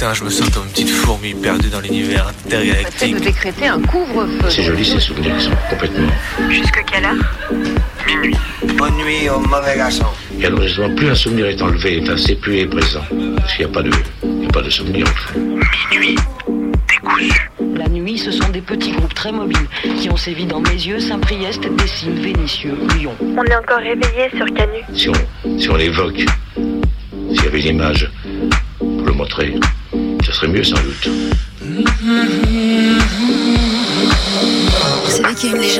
Putain, je me sens comme une petite fourmi perdue dans l'univers intergalactique. de décréter un couvre-feu. C'est joli ces souvenirs qui sont complètement. Jusque quelle heure Minuit. Bonne nuit au mauvais garçon. Et alors justement, plus un souvenir est enlevé, enfin, c'est plus est présent. Parce qu'il n'y a pas de, il y a pas de souvenir en fait. Minuit. Décousu. La nuit, ce sont des petits groupes très mobiles qui ont sévi dans mes yeux, Saint-Priest, Dessines, Vénitieux, Lyon. On est encore réveillé sur Canu. Si on, si on l'évoque, s'il y avait une image pour le montrer, ce serait mieux sans doute. Vous savez qu'il y a une légende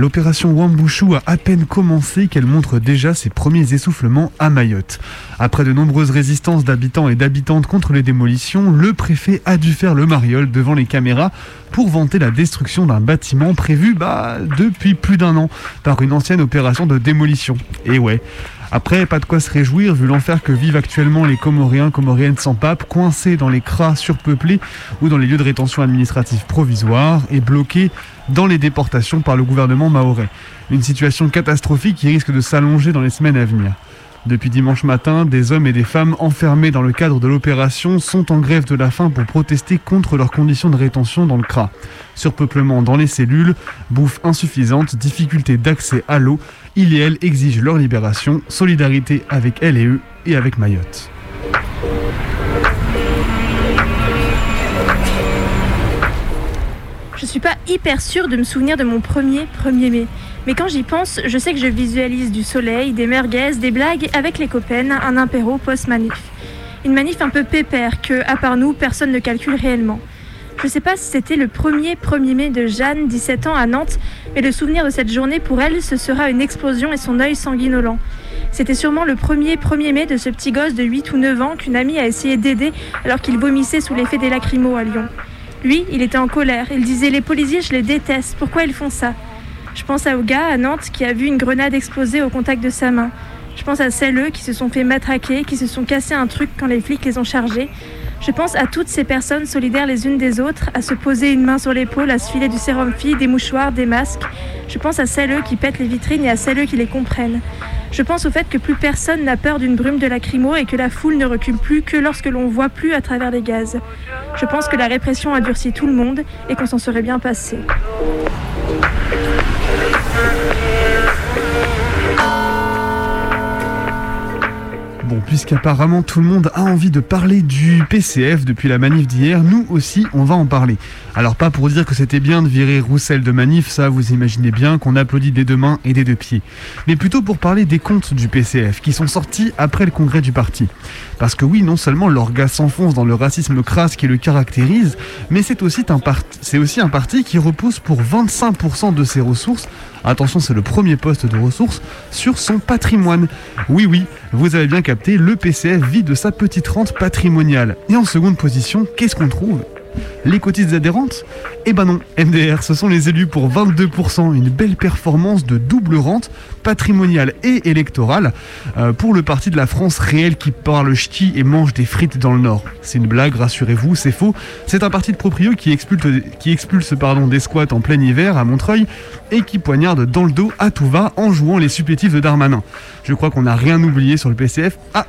L'opération Wambushu a à peine commencé qu'elle montre déjà ses premiers essoufflements à Mayotte. Après de nombreuses résistances d'habitants et d'habitantes contre les démolitions, le préfet a dû faire le mariole devant les caméras pour vanter la destruction d'un bâtiment prévu bah, depuis plus d'un an par une ancienne opération de démolition. Et ouais. Après, pas de quoi se réjouir vu l'enfer que vivent actuellement les Comoriens, Comoriennes sans pape, coincés dans les cras surpeuplés ou dans les lieux de rétention administrative provisoire et bloqués dans les déportations par le gouvernement maorais. Une situation catastrophique qui risque de s'allonger dans les semaines à venir. Depuis dimanche matin, des hommes et des femmes enfermés dans le cadre de l'opération sont en grève de la faim pour protester contre leurs conditions de rétention dans le CRA. Surpeuplement dans les cellules, bouffe insuffisante, difficulté d'accès à l'eau, ils et elles exigent leur libération, solidarité avec elles et eux et avec Mayotte. Je suis pas hyper sûre de me souvenir de mon premier 1er mai. Mais quand j'y pense, je sais que je visualise du soleil, des merguez, des blagues avec les copains, un impéro post-manif. Une manif un peu pépère que, à part nous, personne ne calcule réellement. Je sais pas si c'était le premier 1er mai de Jeanne, 17 ans, à Nantes, mais le souvenir de cette journée pour elle, ce sera une explosion et son œil sanguinolent. C'était sûrement le premier 1er mai de ce petit gosse de 8 ou 9 ans qu'une amie a essayé d'aider alors qu'il vomissait sous l'effet des lacrymos à Lyon. Lui, il était en colère. Il disait Les policiers, je les déteste. Pourquoi ils font ça? Je pense à Oga, à Nantes, qui a vu une grenade exploser au contact de sa main. Je pense à celles qui se sont fait matraquer, qui se sont cassés un truc quand les flics les ont chargés. Je pense à toutes ces personnes solidaires les unes des autres, à se poser une main sur l'épaule, à se filer du sérum fille, des mouchoirs, des masques. Je pense à celles qui pètent les vitrines et à celles qui les comprennent. Je pense au fait que plus personne n'a peur d'une brume de lacrymo et que la foule ne recule plus que lorsque l'on voit plus à travers les gaz. Je pense que la répression a durci tout le monde et qu'on s'en serait bien passé. Puisqu'apparemment tout le monde a envie de parler du PCF depuis la manif d'hier, nous aussi on va en parler. Alors pas pour dire que c'était bien de virer Roussel de manif, ça vous imaginez bien qu'on applaudit des deux mains et des deux pieds. Mais plutôt pour parler des comptes du PCF qui sont sortis après le congrès du parti. Parce que oui, non seulement leur gars s'enfonce dans le racisme crasse qui le caractérise, mais c'est aussi, un parti- aussi un parti qui repose pour 25% de ses ressources attention c'est le premier poste de ressources, sur son patrimoine. Oui oui, vous avez bien capté, le PCF vit de sa petite rente patrimoniale. Et en seconde position, qu'est-ce qu'on trouve? Les cotises adhérentes Eh ben non, MDR, ce sont les élus pour 22%, une belle performance de double rente, patrimoniale et électorale, euh, pour le parti de la France réelle qui parle ch'ti et mange des frites dans le Nord. C'est une blague, rassurez-vous, c'est faux. C'est un parti de proprio qui expulse, qui pardon, des squats en plein hiver à Montreuil et qui poignarde dans le dos à tout va en jouant les supplétifs de Darmanin. Je crois qu'on n'a rien oublié sur le PCF. Ah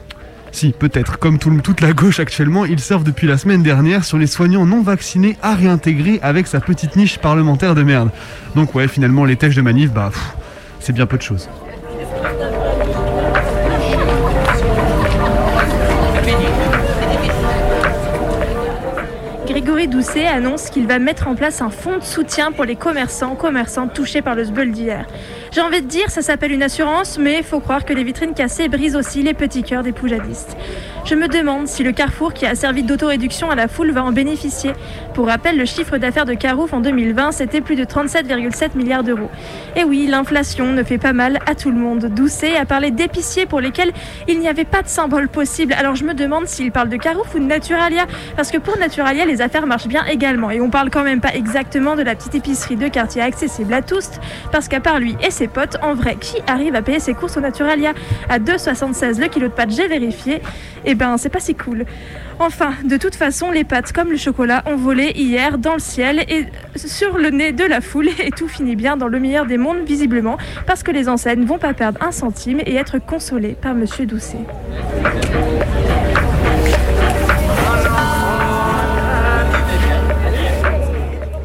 si, peut-être, comme toute la gauche actuellement, il surfe depuis la semaine dernière sur les soignants non vaccinés à réintégrer avec sa petite niche parlementaire de merde. Donc ouais, finalement, les tèches de manif, bah, c'est bien peu de choses. Grégory Doucet annonce qu'il va mettre en place un fonds de soutien pour les commerçants, commerçants touchés par le sbeul d'hier. J'ai envie de dire, ça s'appelle une assurance, mais il faut croire que les vitrines cassées brisent aussi les petits cœurs des poujadistes. Je me demande si le Carrefour, qui a servi d'autoréduction à la foule, va en bénéficier. Pour rappel, le chiffre d'affaires de Carouf en 2020, c'était plus de 37,7 milliards d'euros. Et oui, l'inflation ne fait pas mal à tout le monde. Doucet a parlé d'épiciers pour lesquels il n'y avait pas de symbole possible. Alors je me demande s'il parle de Carouf ou de Naturalia, parce que pour Naturalia, les affaires marchent bien également. Et on parle quand même pas exactement de la petite épicerie de quartier accessible à tous, parce qu'à part lui et potes, en vrai, qui arrive à payer ses courses au Naturalia à 2,76 le kilo de pâtes J'ai vérifié eh ben c'est pas si cool. Enfin, de toute façon, les pâtes comme le chocolat ont volé hier dans le ciel et sur le nez de la foule et tout finit bien dans le meilleur des mondes visiblement parce que les enseignes vont pas perdre un centime et être consolées par Monsieur Doucet.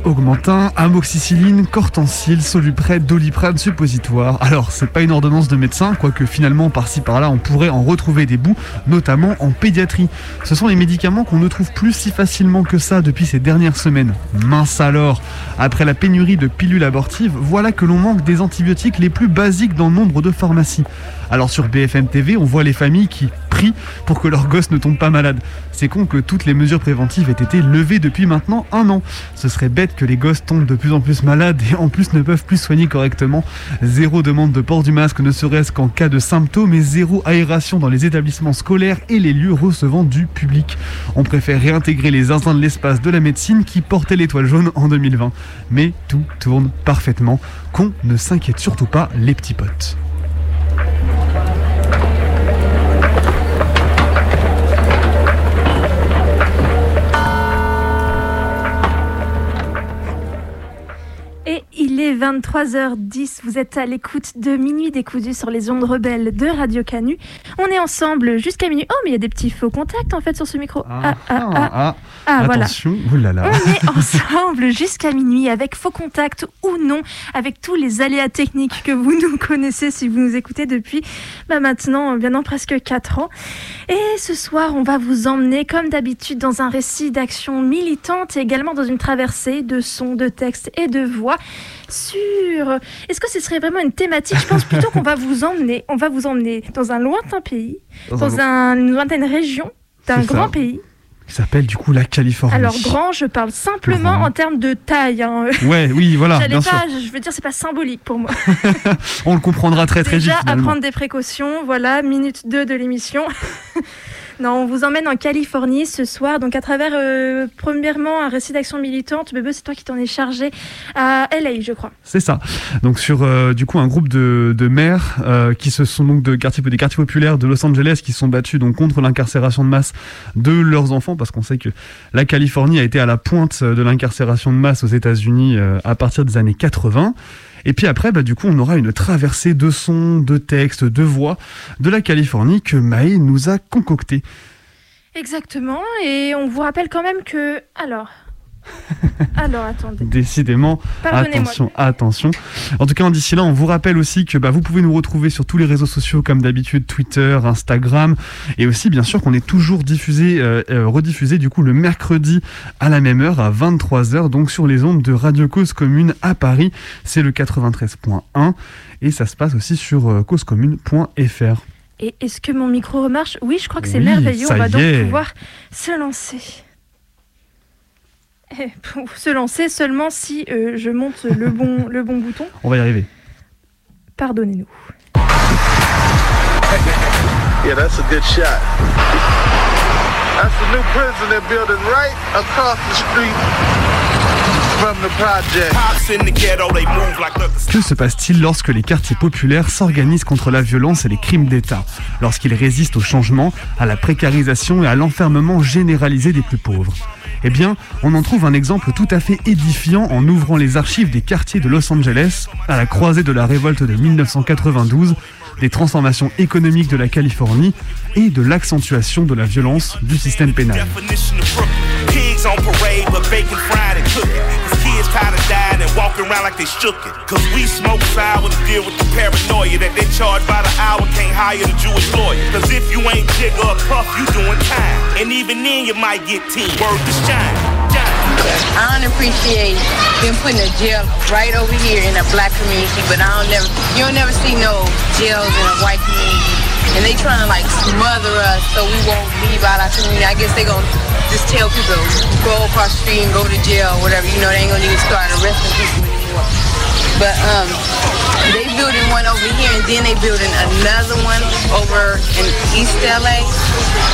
Augmentin, amoxicilline, cortencil, soluprès, doliprane, suppositoire. Alors, c'est pas une ordonnance de médecin, quoique finalement par-ci par-là on pourrait en retrouver des bouts, notamment en pédiatrie. Ce sont les médicaments qu'on ne trouve plus si facilement que ça depuis ces dernières semaines. Mince alors Après la pénurie de pilules abortives, voilà que l'on manque des antibiotiques les plus basiques dans nombre de pharmacies. Alors sur BFM TV, on voit les familles qui prient pour que leurs gosses ne tombent pas malades. C'est con que toutes les mesures préventives aient été levées depuis maintenant un an. Ce serait bête que les gosses tombent de plus en plus malades et en plus ne peuvent plus soigner correctement. Zéro demande de port du masque ne serait-ce qu'en cas de symptômes et zéro aération dans les établissements scolaires et les lieux recevant du public. On préfère réintégrer les zinzins de l'espace de la médecine qui portaient l'étoile jaune en 2020. Mais tout tourne parfaitement. Qu'on ne s'inquiète surtout pas les petits potes. Il est 23h10, vous êtes à l'écoute de Minuit décousu sur les ondes rebelles de Radio Canu. On est ensemble jusqu'à minuit. Oh, mais il y a des petits faux contacts en fait sur ce micro. Ah, ah, ah. ah. Ah, voilà. Attention, oulala. On est ensemble jusqu'à minuit avec faux contact ou non, avec tous les aléas techniques que vous nous connaissez si vous nous écoutez depuis bah, maintenant bien presque 4 ans. Et ce soir, on va vous emmener comme d'habitude dans un récit d'action militante et également dans une traversée de sons, de textes et de voix sur... Est-ce que ce serait vraiment une thématique? Je pense plutôt qu'on va vous emmener, on va vous emmener dans un lointain pays, Dans dans, un un- une lointaine région d'un ça. grand pays. Qui s'appelle du coup la Californie. Alors grand, je parle simplement Grand. en termes de taille. hein. Ouais, oui, voilà, J'allais bien pas, sûr. je veux dire, c'est pas symbolique pour moi. On le comprendra très très Déjà, vite à finalement. prendre des précautions. Voilà, minute 2 de l'émission. non, on vous emmène en Californie ce soir. Donc, à travers, euh, premièrement, un récit d'action militante. Bébé, c'est toi qui t'en es chargé à LA, je crois. C'est ça. Donc sur euh, du coup un groupe de, de maires euh, qui se sont donc de quartiers, des quartiers populaires de Los Angeles qui se sont battus donc contre l'incarcération de masse de leurs enfants parce qu'on sait que la Californie a été à la pointe de l'incarcération de masse aux États-Unis à partir des années 80. Et puis après, bah, du coup, on aura une traversée de sons, de textes, de voix de la Californie que Maë nous a concocté. Exactement. Et on vous rappelle quand même que. Alors. Alors, attendez. Décidément, attention, attention. En tout cas, d'ici là, on vous rappelle aussi que bah, vous pouvez nous retrouver sur tous les réseaux sociaux comme d'habitude, Twitter, Instagram, et aussi bien sûr qu'on est toujours diffusé, euh, euh, rediffusé du coup le mercredi à la même heure, à 23h, donc sur les ondes de Radio Cause Commune à Paris. C'est le 93.1 et ça se passe aussi sur euh, causecommune.fr. Et est-ce que mon micro remarche? Oui, je crois que c'est Oui, merveilleux. On va donc pouvoir se lancer. Pour se lancer seulement si euh, je monte le bon, le bon bouton. On va y arriver. Pardonnez-nous. Yeah, that's a good shot. That's the new prison they're building right across the street Que se passe-t-il lorsque les quartiers populaires s'organisent contre la violence et les crimes d'État? Lorsqu'ils résistent au changement, à la précarisation et à l'enfermement généralisé des plus pauvres? Eh bien, on en trouve un exemple tout à fait édifiant en ouvrant les archives des quartiers de Los Angeles, à la croisée de la révolte de 1992, des transformations économiques de la Californie et de l'accentuation de la violence du système pénal. Pigs on parade, but bacon fried and cooked. Cause kids tired of dying and walking around like they shook it. Cause we smoke sour to deal with the paranoia that they charge by the hour, can't hire the Jewish lawyer. Cause if you ain't jigger or puff, you doing time. And even then you might get 10. Word to shine. I don't appreciate them putting a jail right over here in a black community, but I don't never, you don't never see no jails in a white community. And they trying to like smother us so we won't leave out our community. I guess they gonna just tell people go across the street and go to jail, or whatever. You know, they ain't gonna even start arresting people anymore. But um, they building one over here, and then they building another one over in East LA,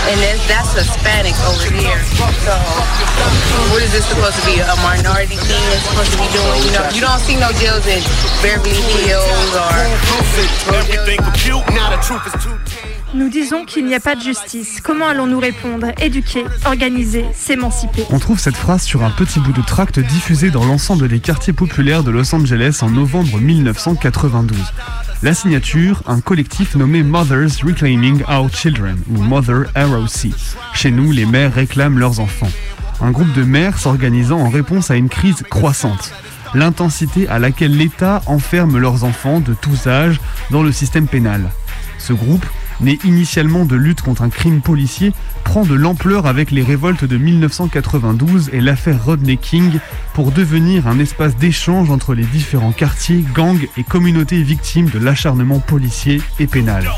and that's, that's Hispanic over here. So, what is this supposed to be? A minority thing it's supposed to be doing? You know, you don't see no jails in Beverly Hills or. Everything compute, now the truth is too. Nous disons qu'il n'y a pas de justice. Comment allons-nous répondre Éduquer, organiser, s'émanciper. On trouve cette phrase sur un petit bout de tract diffusé dans l'ensemble des quartiers populaires de Los Angeles en novembre 1992. La signature, un collectif nommé Mothers Reclaiming Our Children, ou Mother ROC. Chez nous, les mères réclament leurs enfants. Un groupe de mères s'organisant en réponse à une crise croissante. L'intensité à laquelle l'État enferme leurs enfants de tous âges dans le système pénal. Ce groupe, né initialement de lutte contre un crime policier, prend de l'ampleur avec les révoltes de 1992 et l'affaire Rodney King pour devenir un espace d'échange entre les différents quartiers, gangs et communautés victimes de l'acharnement policier et pénal.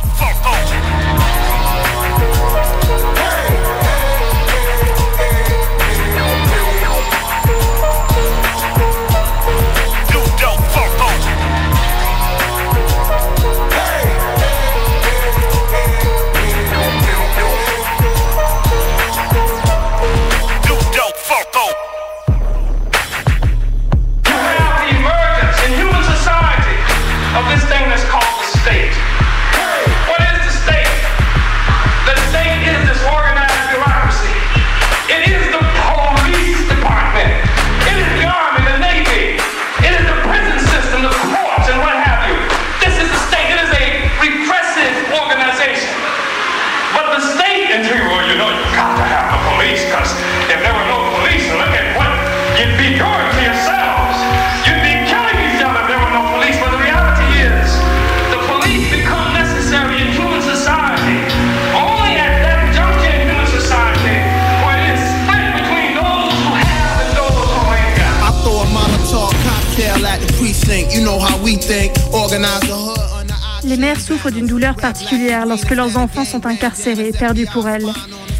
Lorsque leurs enfants sont incarcérés, perdus pour elles.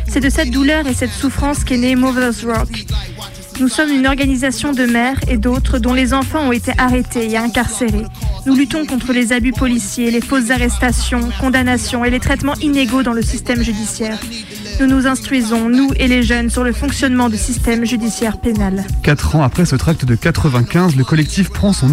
C'est de cette douleur et cette souffrance qu'est né Mothers Rock. Nous sommes une organisation de mères et d'autres dont les enfants ont été arrêtés et incarcérés. Nous luttons contre les abus policiers, les fausses arrestations, condamnations et les traitements inégaux dans le système judiciaire. Nous nous instruisons, nous et les jeunes, sur le fonctionnement du système judiciaire pénal. Quatre ans après ce tract de 95, le collectif prend son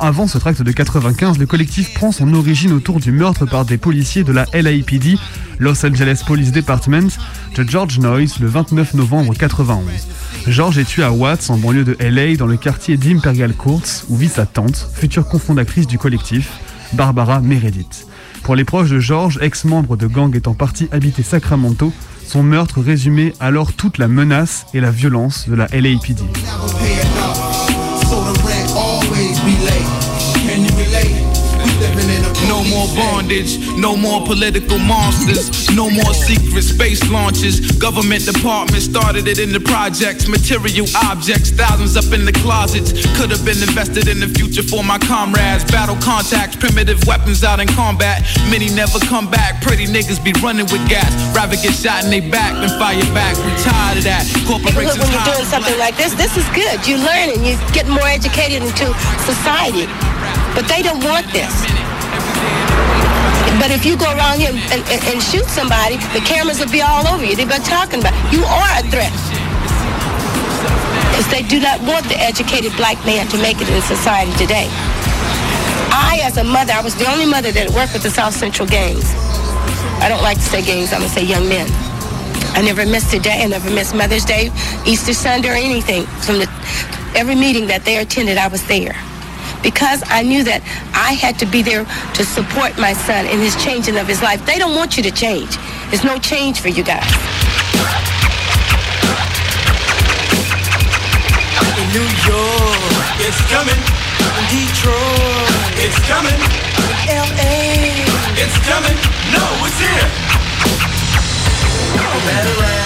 avant ce tract de 95, le collectif prend son origine autour du meurtre par des policiers de la LAPD, Los Angeles Police Department, de George Noyes le 29 novembre 91. George est tué à Watts, en banlieue de LA, dans le quartier d'Imperial Courts, où vit sa tante, future cofondatrice du collectif, Barbara Meredith. Pour les proches de George, ex-membre de gang étant parti habiter Sacramento, son meurtre résumait alors toute la menace et la violence de la LAPD. Bondage, no more political monsters, no more secret space launches. Government departments started it in the projects, material objects, thousands up in the closets. Could have been invested in the future for my comrades. Battle contacts, primitive weapons out in combat. Many never come back. Pretty niggas be running with gas. Rather get shot in they back than fire back. We tired of that. Corporations when you're doing something like this, this is good. You learn and you get more educated into society. But they don't want this. But if you go around here and, and, and shoot somebody, the cameras will be all over you. They've been talking about you are a threat. Because they do not want the educated black man to make it in society today. I, as a mother, I was the only mother that worked with the South Central gangs. I don't like to say gangs, I'm going to say young men. I never missed a day. I never missed Mother's Day, Easter Sunday, or anything. From the, every meeting that they attended, I was there. Because I knew that I had to be there to support my son in his changing of his life. They don't want you to change. There's no change for you guys. In New York, it's coming. In Detroit, it's coming. In LA, it's coming. No, it's here. Matter where.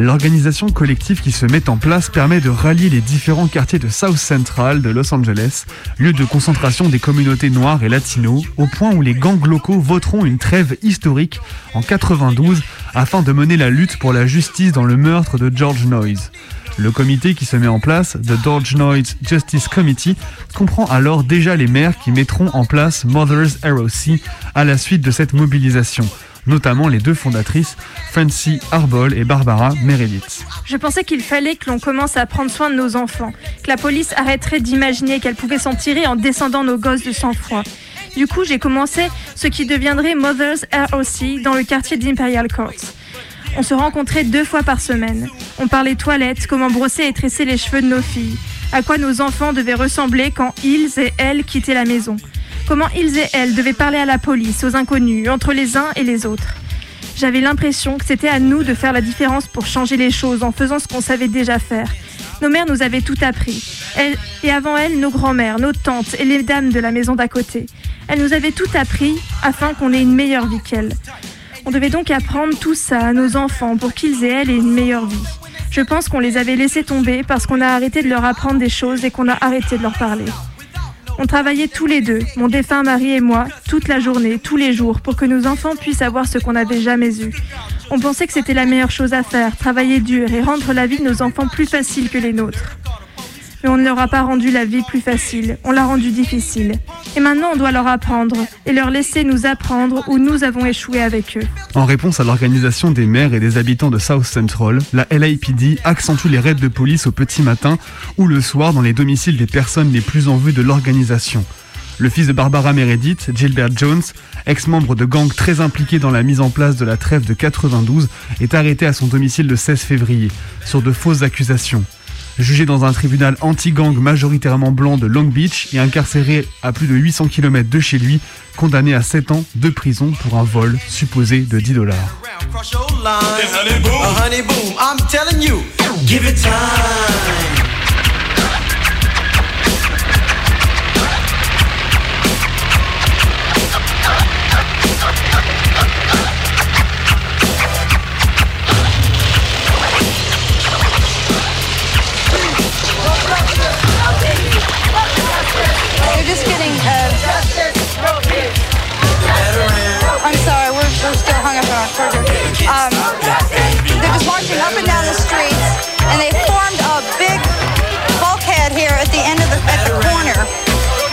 L'organisation collective qui se met en place permet de rallier les différents quartiers de South Central de Los Angeles, lieu de concentration des communautés noires et latinos, au point où les gangs locaux voteront une trêve historique en 92 afin de mener la lutte pour la justice dans le meurtre de George Noyes. Le comité qui se met en place, The George Noyes Justice Committee, comprend alors déjà les maires qui mettront en place Mother's ROC à la suite de cette mobilisation notamment les deux fondatrices, Fancy Arbol et Barbara Meredith. Je pensais qu'il fallait que l'on commence à prendre soin de nos enfants, que la police arrêterait d'imaginer qu'elle pouvait s'en tirer en descendant nos gosses de sang-froid. Du coup, j'ai commencé ce qui deviendrait Mother's ROC dans le quartier d'Imperial Courts. On se rencontrait deux fois par semaine. On parlait toilettes, comment brosser et tresser les cheveux de nos filles, à quoi nos enfants devaient ressembler quand ils et elles quittaient la maison comment ils et elles devaient parler à la police, aux inconnus, entre les uns et les autres. J'avais l'impression que c'était à nous de faire la différence pour changer les choses en faisant ce qu'on savait déjà faire. Nos mères nous avaient tout appris. et avant elles, nos grands-mères, nos tantes et les dames de la maison d'à côté. Elles nous avaient tout appris afin qu'on ait une meilleure vie qu'elles. On devait donc apprendre tout ça à nos enfants pour qu'ils et elles aient une meilleure vie. Je pense qu'on les avait laissés tomber parce qu'on a arrêté de leur apprendre des choses et qu'on a arrêté de leur parler. On travaillait tous les deux, mon défunt mari et moi, toute la journée, tous les jours, pour que nos enfants puissent avoir ce qu'on n'avait jamais eu. On pensait que c'était la meilleure chose à faire, travailler dur et rendre la vie de nos enfants plus facile que les nôtres. Mais on ne leur a pas rendu la vie plus facile, on l'a rendue difficile. Et maintenant, on doit leur apprendre et leur laisser nous apprendre où nous avons échoué avec eux. En réponse à l'organisation des maires et des habitants de South Central, la LAPD accentue les raids de police au petit matin ou le soir dans les domiciles des personnes les plus en vue de l'organisation. Le fils de Barbara Meredith, Gilbert Jones, ex-membre de gang très impliqué dans la mise en place de la trêve de 92, est arrêté à son domicile le 16 février, sur de fausses accusations jugé dans un tribunal anti-gang majoritairement blanc de Long Beach et incarcéré à plus de 800 km de chez lui, condamné à 7 ans de prison pour un vol supposé de 10 dollars. Um, they're just marching up and down the streets, and they formed a big bulkhead here at the end of the, at the corner.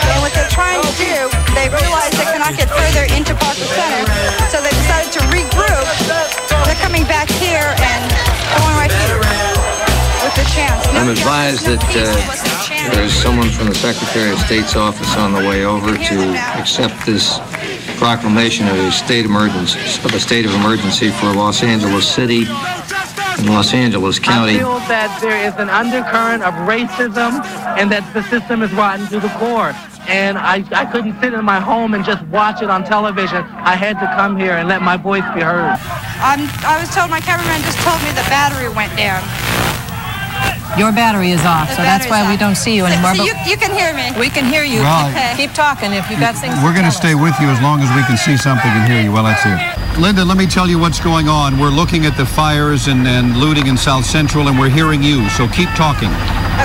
And what they're trying to do, they realize they cannot get further into Parker Center, so they decided to regroup. They're coming back here and going right here with the chance. I'm advised that uh, there's someone from the Secretary of State's office on the way over to accept this proclamation of a state emergency, of a state of emergency for Los Angeles City and Los Angeles County. I feel that there is an undercurrent of racism and that the system is rotten to the core. And I, I couldn't sit in my home and just watch it on television. I had to come here and let my voice be heard. I'm, I was told, my cameraman just told me the battery went down. Your battery is off, The so that's why we don't see you anymore. so but you, you can hear me. we can hear you. Right. Okay. Keep talking if you've got things. We're going to tell stay with you as long as we can see something and hear you. Well, that's it. Linda, let me tell you what's going on. We're looking at the fires and, and looting in South Central, and we're hearing you, so keep talking.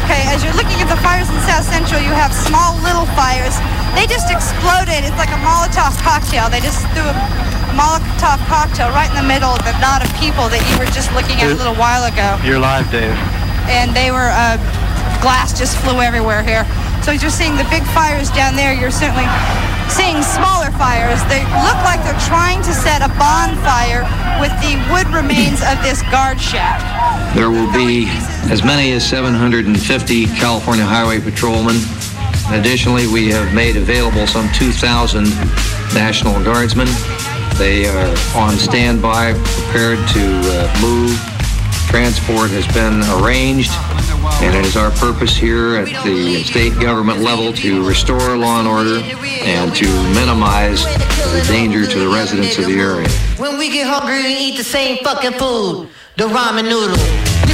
Okay, as you're looking at the fires in South Central, you have small little fires. They just exploded. It's like a Molotov cocktail. They just threw a Molotov cocktail right in the middle of the knot of people that you were just looking at a little while ago. You're live, Dave. And they were, uh, glass just flew everywhere here. So you're seeing the big fires down there, you're certainly seeing smaller fires. They look like they're trying to set a bonfire with the wood remains of this guard shack. There will be as many as 750 California Highway Patrolmen. Additionally, we have made available some 2,000 National Guardsmen. They are on standby, prepared to uh, move. Transport has been arranged, and it is our purpose here at the state government level to restore law and order and to minimize the danger to the residents of the area. When we get hungry, we eat the same fucking food. The ramen noodle.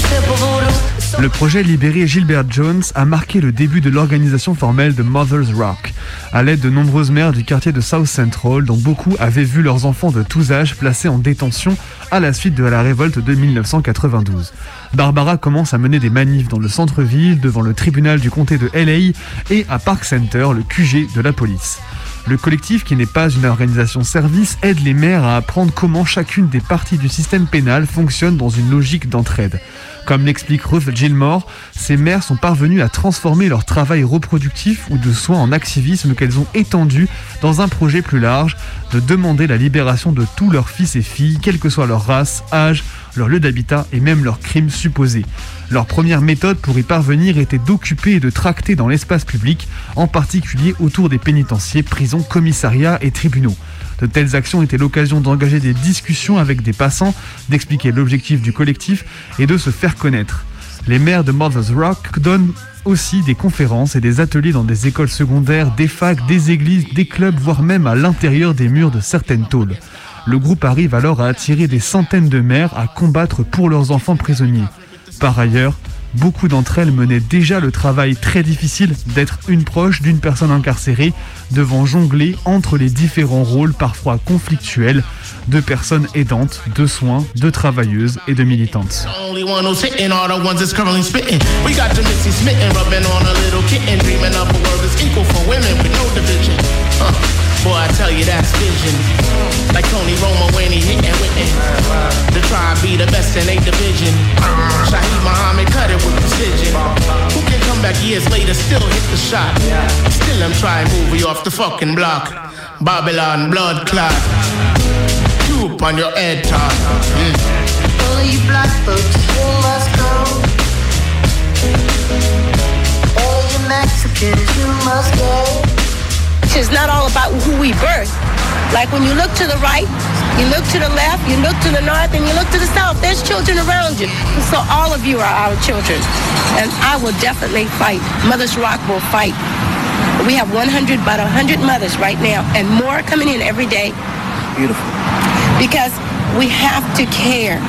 Simple voodoo. Le projet Libérer Gilbert Jones a marqué le début de l'organisation formelle de Mother's Rock, à l'aide de nombreuses mères du quartier de South Central, dont beaucoup avaient vu leurs enfants de tous âges placés en détention à la suite de la révolte de 1992. Barbara commence à mener des manifs dans le centre-ville, devant le tribunal du comté de LA et à Park Center, le QG de la police. Le collectif, qui n'est pas une organisation service, aide les maires à apprendre comment chacune des parties du système pénal fonctionne dans une logique d'entraide. Comme l'explique Ruth Gilmore, ces mères sont parvenues à transformer leur travail reproductif ou de soins en activisme qu'elles ont étendu dans un projet plus large de demander la libération de tous leurs fils et filles, quelle que soit leur race, âge, leur lieu d'habitat et même leurs crimes supposés. Leur première méthode pour y parvenir était d'occuper et de tracter dans l'espace public, en particulier autour des pénitenciers, prisons, commissariats et tribunaux. De telles actions étaient l'occasion d'engager des discussions avec des passants, d'expliquer l'objectif du collectif et de se faire connaître. Les maires de Mother's Rock donnent aussi des conférences et des ateliers dans des écoles secondaires, des facs, des églises, des clubs, voire même à l'intérieur des murs de certaines tôles. Le groupe arrive alors à attirer des centaines de mères à combattre pour leurs enfants prisonniers. Par ailleurs, beaucoup d'entre elles menaient déjà le travail très difficile d'être une proche d'une personne incarcérée, devant jongler entre les différents rôles parfois conflictuels de personnes aidantes, de soins, de travailleuses et de militantes. Only one who's hitting all the ones that's currently spitting. We got the Missy smitten, rubbing on a little kitten, dreaming up a world that's equal for women with no division. Uh, boy, I tell you that's vision. Like Tony Romo when he hitting with it. To try and be the best in a division. Shaheed Muhammad cut it with precision. Who can come back years later, still hit the shot? Still I'm trying to move you off the fucking block. Babylon blood clot. You up on your head top. Mm. All you black folks, you must go. All you Mexicans, you must go. It's not all about who we birth. Like when you look to the right, you look to the left, you look to the north, and you look to the south. There's children around you. So all of you are our children. And I will definitely fight. Mother's Rock will fight. We have 100, about 100 mothers right now, and more coming in every day. Beautiful. Because we have to care.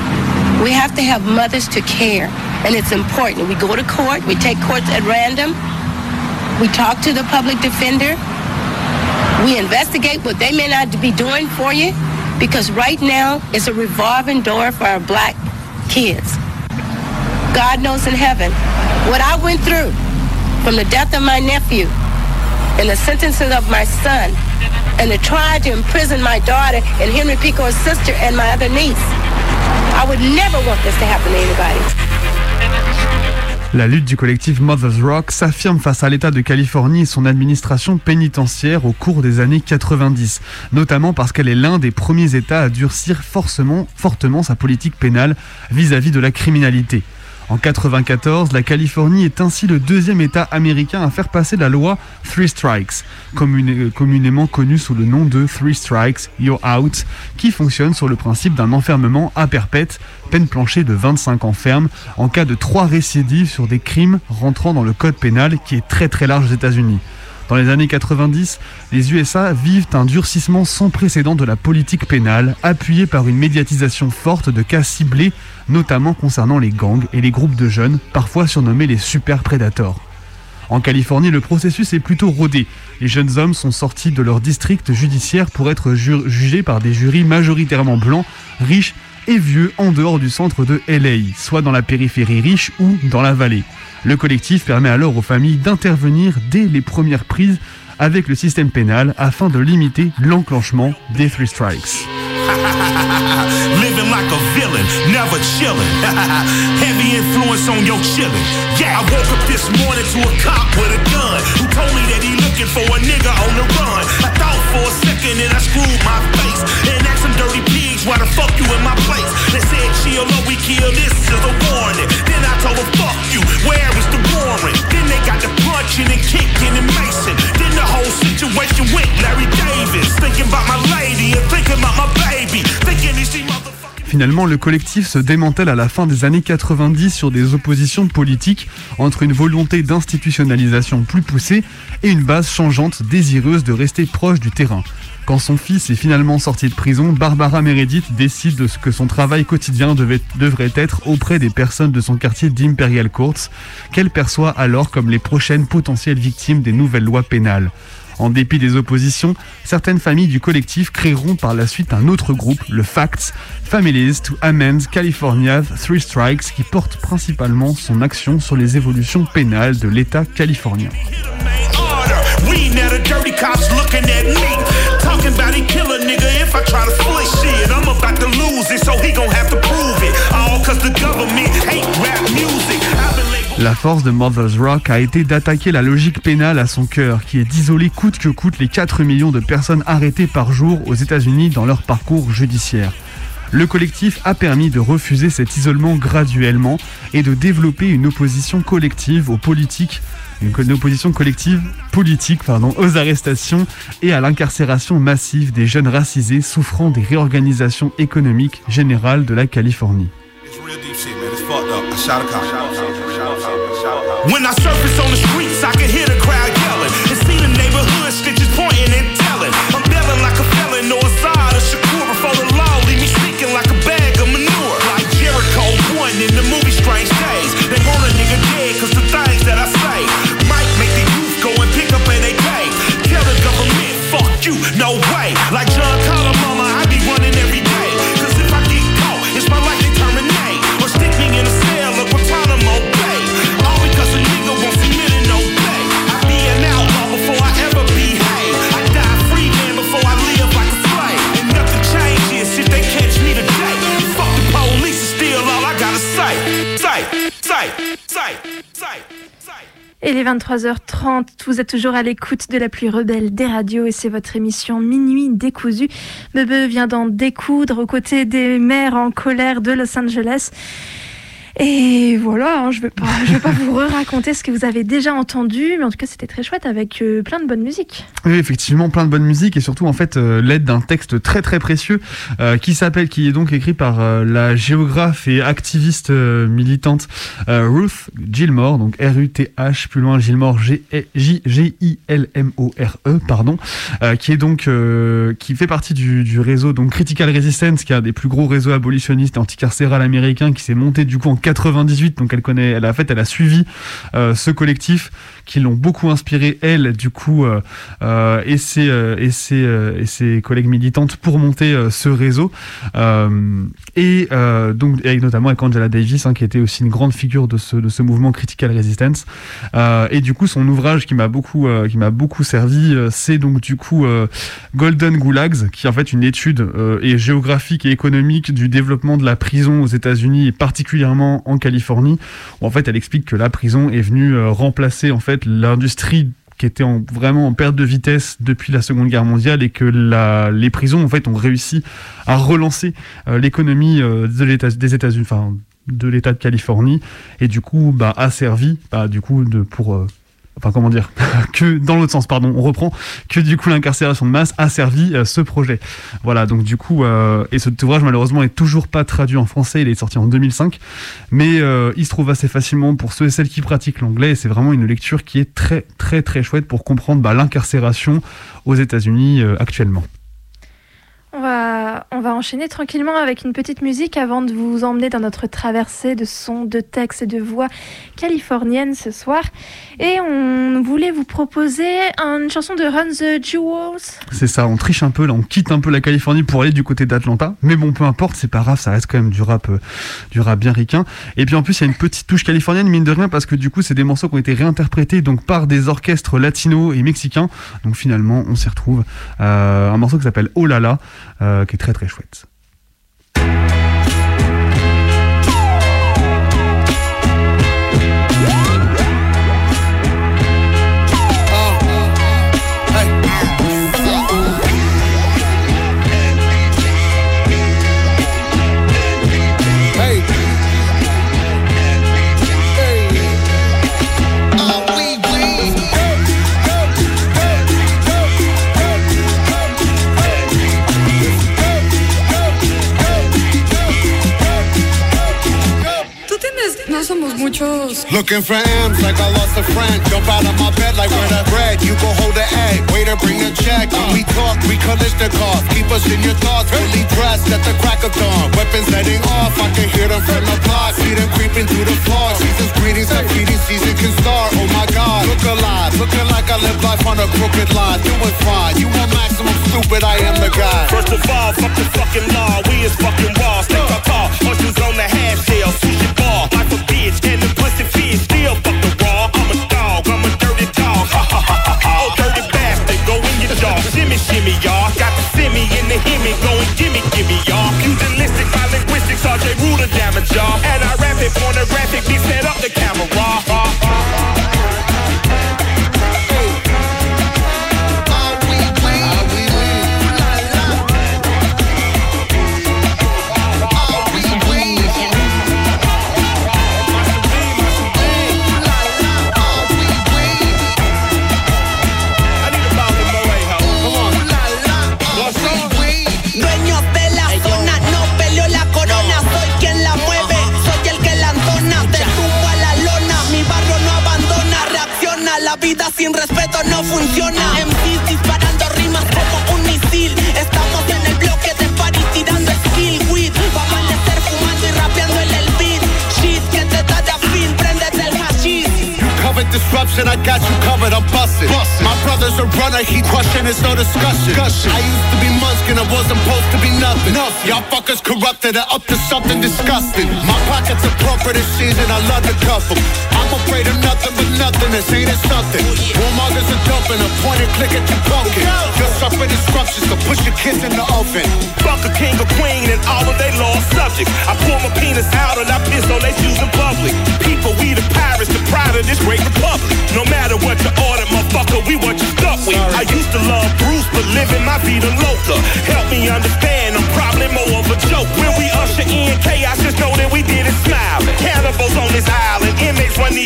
We have to have mothers to care. And it's important. We go to court, we take courts at random, we talk to the public defender, we investigate what they may not be doing for you. Because right now, it's a revolving door for our black kids. God knows in heaven what I went through from the death of my nephew and the sentencing of my son and the try to imprison my daughter and Henry Pico's sister and my other niece. I would never want this to happen to anybody. La lutte du collectif Mother's Rock s'affirme face à l'État de Californie et son administration pénitentiaire au cours des années 90, notamment parce qu'elle est l'un des premiers États à durcir fortement sa politique pénale vis-à-vis de la criminalité. En 94, la Californie est ainsi le deuxième État américain à faire passer la loi Three Strikes, communément connue sous le nom de Three Strikes, You're Out, qui fonctionne sur le principe d'un enfermement à perpète, peine planchée de 25 ans ferme, en cas de trois récidives sur des crimes rentrant dans le code pénal qui est très très large aux États-Unis. Dans les années 90, les USA vivent un durcissement sans précédent de la politique pénale, appuyé par une médiatisation forte de cas ciblés, notamment concernant les gangs et les groupes de jeunes, parfois surnommés les super prédateurs. En Californie, le processus est plutôt rodé. Les jeunes hommes sont sortis de leur district judiciaire pour être ju- jugés par des jurys majoritairement blancs, riches et vieux en dehors du centre de LA, soit dans la périphérie riche ou dans la vallée. Le collectif permet alors aux familles d'intervenir dès les premières prises avec le système pénal afin de limiter l'enclenchement des Three Strikes. Living like a villain, never chillin'. Heavy influence on your chillin'. Yeah, I woke up this morning to a cop with a gun who told me that he looking for a nigga on the run. I thought for a second and I screwed my face and asked some dirty pigs why the fuck you in my place. They said chill or we kill. This is a warning. Finalement, le collectif se démantèle à la fin des années 90 sur des oppositions politiques entre une volonté d'institutionnalisation plus poussée et une base changeante désireuse de rester proche du terrain. Quand son fils est finalement sorti de prison, Barbara Meredith décide de ce que son travail quotidien devrait être auprès des personnes de son quartier d'Imperial Courts, qu'elle perçoit alors comme les prochaines potentielles victimes des nouvelles lois pénales. En dépit des oppositions, certaines familles du collectif créeront par la suite un autre groupe, le FACTS, Families to Amend California Three Strikes, qui porte principalement son action sur les évolutions pénales de l'État californien. La force de Mother's Rock a été d'attaquer la logique pénale à son cœur, qui est d'isoler coûte que coûte les 4 millions de personnes arrêtées par jour aux États-Unis dans leur parcours judiciaire. Le collectif a permis de refuser cet isolement graduellement et de développer une opposition collective aux politiques, une opposition collective politique pardon, aux arrestations et à l'incarcération massive des jeunes racisés souffrant des réorganisations économiques générales de la Californie. You, no way. Like John Connor, mama, I be running every Et les 23h30, vous êtes toujours à l'écoute de la plus rebelle des radios et c'est votre émission Minuit décousu. Bebe vient d'en découdre aux côtés des maires en colère de Los Angeles. Et voilà, hein, je ne vais pas, je vais pas vous raconter ce que vous avez déjà entendu, mais en tout cas c'était très chouette avec euh, plein de bonne musique. Oui, effectivement, plein de bonne musique et surtout en fait euh, l'aide d'un texte très très précieux euh, qui s'appelle, qui est donc écrit par la géographe et activiste militante Ruth Gilmore, donc R-U-T-H, plus loin Gilmore, G-I-L-M-O-R-E, E, pardon, qui est donc qui fait partie du, réseau donc Critical Resistance, qui est un des plus gros réseaux abolitionnistes anticarcéral américains, qui s'est monté du coup en 98, donc elle connaît, elle a fait, elle a suivi euh, ce collectif qui l'ont beaucoup inspiré elle du coup euh, euh, et ses et ses et ses collègues militantes pour monter ce réseau. Et donc et notamment avec Angela Davis hein, qui était aussi une grande figure de ce de ce mouvement Critical Resistance. Et du coup son ouvrage qui m'a beaucoup qui m'a beaucoup servi c'est donc du coup Golden Gulags qui est en fait une étude et géographique et économique du développement de la prison aux États-Unis et particulièrement en Californie où en fait elle explique que la prison est venue euh, remplacer en fait l'industrie qui était en, vraiment en perte de vitesse depuis la Seconde Guerre mondiale et que les prisons en fait ont réussi à relancer euh, l'économie euh, de des États-Unis, enfin de l'État de Californie et du coup bah, a servi bah, du coup pour enfin comment dire que dans l'autre sens pardon on reprend. Que du coup l'incarcération de masse a servi euh, ce projet. Voilà donc du coup euh, et cet ouvrage malheureusement est toujours pas traduit en français. Il est sorti en 2005 mais euh, il se trouve assez facilement pour ceux et celles qui pratiquent l'anglais. Et c'est vraiment une lecture qui est très très très chouette pour comprendre bah, l'incarcération aux États-Unis actuellement On va, on va enchaîner tranquillement avec une petite musique avant de vous emmener dans notre traversée de sons, de textes et de voix californiennes ce soir. Et on voulait vous proposer une chanson de Run the Jewels. C'est ça, on triche un peu, là, on quitte un peu la Californie pour aller du côté d'Atlanta. Mais bon, peu importe, c'est pas grave, ça reste quand même du rap, euh, du rap bien ricain. Et puis en plus, il y a une petite touche californienne, mine de rien, parce que du coup, c'est des morceaux qui ont été réinterprétés donc par des orchestres latinos et mexicains. Donc finalement, on s'y retrouve. Euh, un morceau qui s'appelle Oh là là, qui est très très chouette. Muchos. Looking for M's like I lost a friend. Jump out of my bed like where the bread. You go hold the egg. Waiter, bring the check. We talk, we Kalishnikov. Keep us in your thoughts. Fully dressed at the crack of dawn. Weapons letting off. I can hear them from the block. See them creeping through the floor. Season's greetings, that feeding season can start. Oh my God. Look alive. Looking like I live life on a crooked line. Doing fine. You want maximum stupid. I am the guy. First of all, fuck the fucking law. We is fucking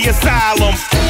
asylum.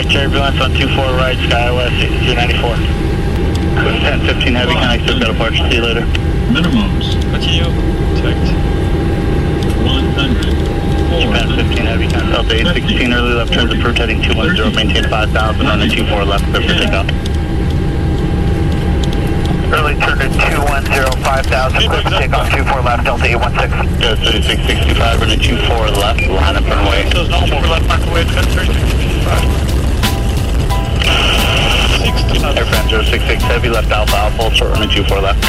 White turbulence on 24 right, Skyway 6294. 1015 heavy, connect to departure, see you later. Minimums. Continue. Checked. 100. Japan 15 heavy, connect Delta 816, early left turns approved, heading 210, maintain 5000, runway 24 left, clear for takeoff. Early turn to 210, 5000, clear for takeoff, 24 left, Delta 816. Yeah, 3665, running 24 left, line up runway. So 24 left, mark away, 3665. Airframe 066 heavy, left alpha, alpha, short running 24 left.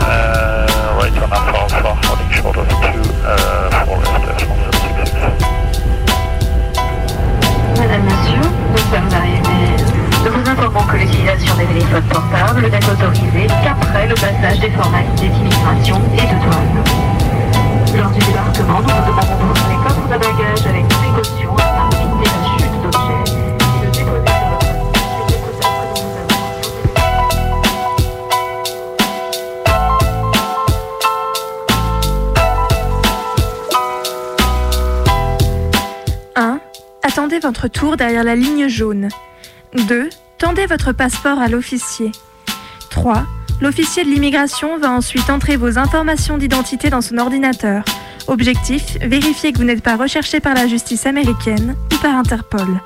Right on alpha, alpha, holding short of 2, 4 left, decimal 066. Madame, Monsieur, nous sommes arrivés. Nous vous informons que l'utilisation des téléphones portables n'est autorisée qu'après le passage des formalités d'immigration et de douane. Lors du débarquement, nous vous demandons votre tour derrière la ligne jaune. 2. Tendez votre passeport à l'officier. 3. L'officier de l'immigration va ensuite entrer vos informations d'identité dans son ordinateur. Objectif, vérifier que vous n'êtes pas recherché par la justice américaine ou par Interpol.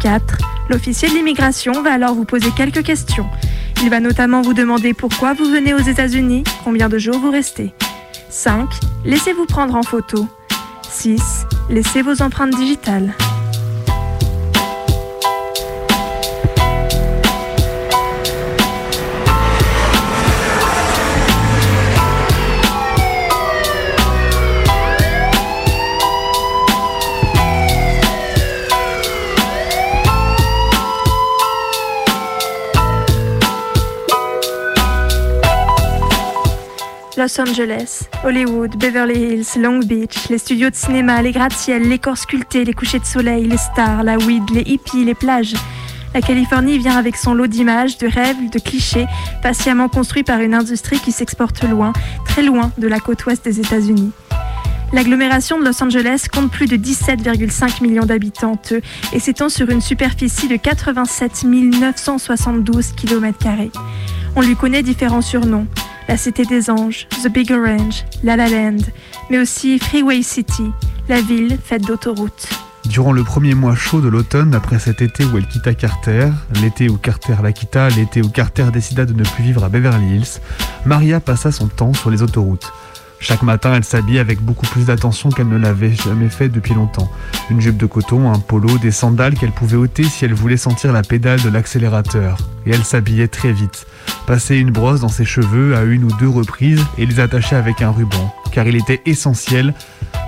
4. L'officier de l'immigration va alors vous poser quelques questions. Il va notamment vous demander pourquoi vous venez aux États-Unis, combien de jours vous restez. 5. Laissez-vous prendre en photo. 6. Laissez vos empreintes digitales. Los Angeles, Hollywood, Beverly Hills, Long Beach, les studios de cinéma, les gratte-ciels, les corps sculptés, les couchers de soleil, les stars, la weed, les hippies, les plages. La Californie vient avec son lot d'images, de rêves, de clichés, patiemment construits par une industrie qui s'exporte loin, très loin de la côte ouest des États-Unis. L'agglomération de Los Angeles compte plus de 17,5 millions d'habitants et s'étend sur une superficie de 87 972 km. On lui connaît différents surnoms la Cité des Anges, The Big Orange, La La Land, mais aussi Freeway City, la ville faite d'autoroutes. Durant le premier mois chaud de l'automne, après cet été où elle quitta Carter, l'été où Carter la quitta, l'été où Carter décida de ne plus vivre à Beverly Hills, Maria passa son temps sur les autoroutes. Chaque matin, elle s'habillait avec beaucoup plus d'attention qu'elle ne l'avait jamais fait depuis longtemps. Une jupe de coton, un polo, des sandales qu'elle pouvait ôter si elle voulait sentir la pédale de l'accélérateur. Et elle s'habillait très vite. Passait une brosse dans ses cheveux à une ou deux reprises et les attachait avec un ruban, car il était essentiel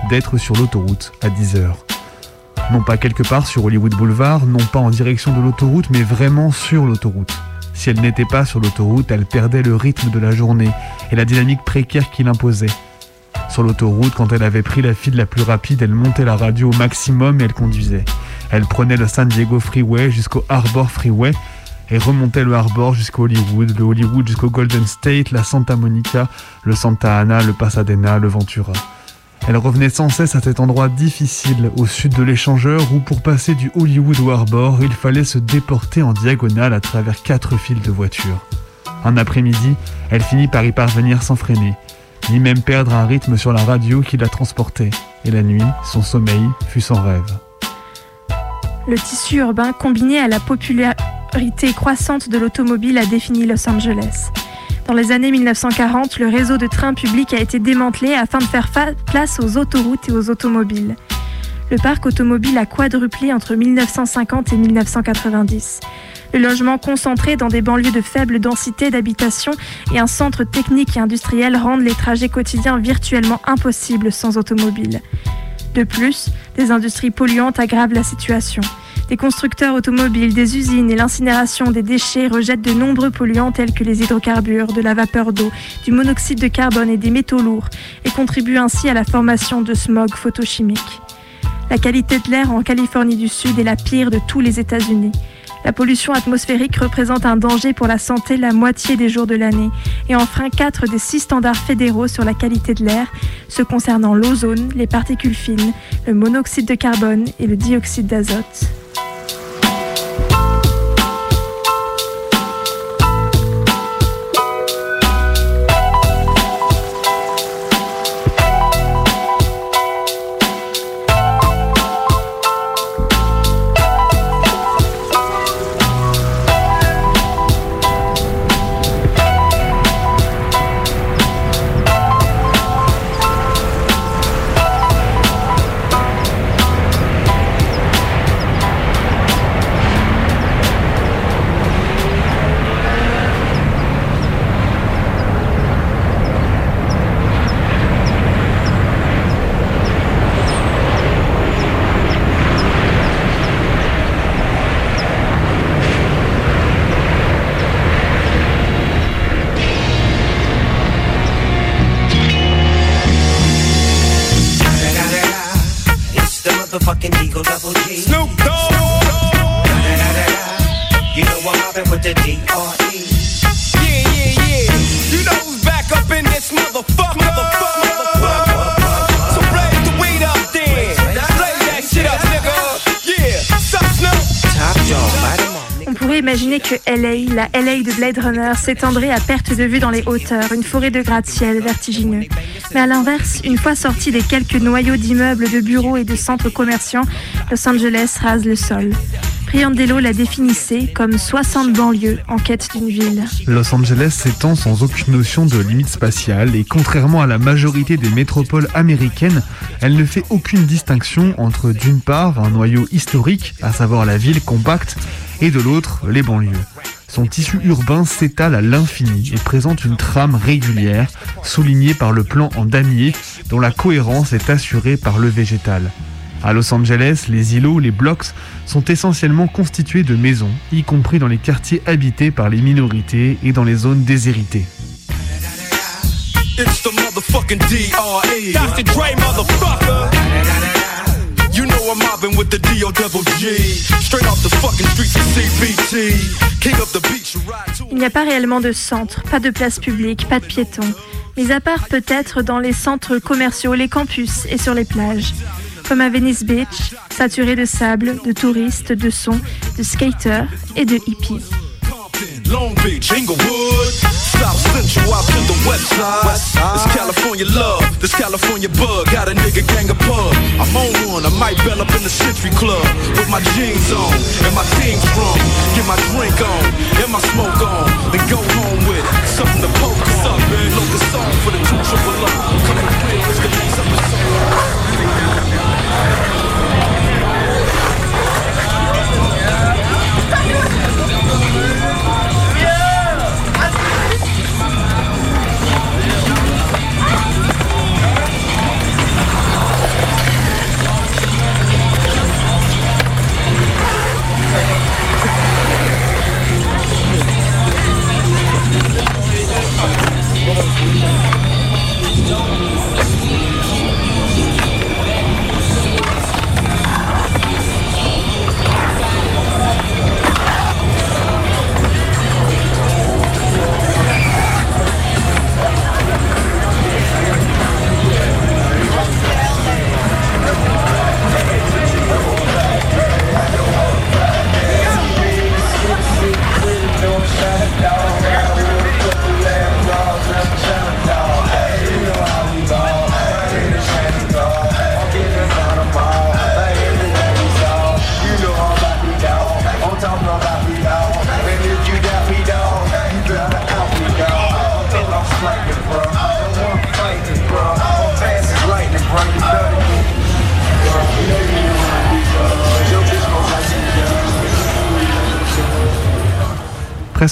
d'être sur l'autoroute à 10 heures. Non pas quelque part sur Hollywood Boulevard, non pas en direction de l'autoroute, mais vraiment sur l'autoroute. Si elle n'était pas sur l'autoroute, elle perdait le rythme de la journée et la dynamique précaire qu'il imposait. Sur l'autoroute, quand elle avait pris la file la plus rapide, elle montait la radio au maximum et elle conduisait. Elle prenait le San Diego Freeway jusqu'au Harbor Freeway et remontait le Harbor jusqu'au Hollywood, le Hollywood jusqu'au Golden State, la Santa Monica, le Santa Ana, le Pasadena, le Ventura. Elle revenait sans cesse à cet endroit difficile au sud de l'échangeur où pour passer du Hollywood au Harbor, il fallait se déporter en diagonale à travers quatre files de voitures. Un après-midi, elle finit par y parvenir sans freiner, ni même perdre un rythme sur la radio qui la transportait. Et la nuit, son sommeil fut sans rêve. Le tissu urbain combiné à la popularité croissante de l'automobile a défini Los Angeles. Dans les années 1940, le réseau de trains publics a été démantelé afin de faire place aux autoroutes et aux automobiles. Le parc automobile a quadruplé entre 1950 et 1990. Le logement concentré dans des banlieues de faible densité d'habitation et un centre technique et industriel rendent les trajets quotidiens virtuellement impossibles sans automobile. De plus, des industries polluantes aggravent la situation. Des constructeurs automobiles, des usines et l'incinération des déchets rejettent de nombreux polluants tels que les hydrocarbures, de la vapeur d'eau, du monoxyde de carbone et des métaux lourds et contribuent ainsi à la formation de smog photochimique. La qualité de l'air en Californie du Sud est la pire de tous les États-Unis. La pollution atmosphérique représente un danger pour la santé la moitié des jours de l'année et enfreint 4 des 6 standards fédéraux sur la qualité de l'air, ceux concernant l'ozone, les particules fines, le monoxyde de carbone et le dioxyde d'azote. LA, la de Blade Runner, s'étendrait à perte de vue dans les hauteurs, une forêt de gratte-ciel vertigineux. Mais à l'inverse, une fois sorti des quelques noyaux d'immeubles, de bureaux et de centres commerciaux, Los Angeles rase le sol. Pirandello la définissait comme 60 banlieues en quête d'une ville. Los Angeles s'étend sans aucune notion de limite spatiale et contrairement à la majorité des métropoles américaines, elle ne fait aucune distinction entre d'une part un noyau historique, à savoir la ville compacte, et de l'autre les banlieues. Son tissu urbain s'étale à l'infini et présente une trame régulière, soulignée par le plan en damier, dont la cohérence est assurée par le végétal. À Los Angeles, les îlots, les blocks, sont essentiellement constitués de maisons, y compris dans les quartiers habités par les minorités et dans les zones déshéritées. Il n'y a pas réellement de centre, pas de place publique, pas de piétons. Mis à part peut-être dans les centres commerciaux, les campus et sur les plages. Comme à Venice Beach, saturé de sable, de touristes, de sons, de skaters et de hippies. Long Beach, Inglewood, South Central out to the west side. This California love, this California bug. Got a nigga gang of pub. I'm on one, I might bell up in the Century Club with my jeans on and my team strong. Get my drink on and my smoke on, then go home with something to poke up and look a song for the two triple O. Come on, real, it's the next episode.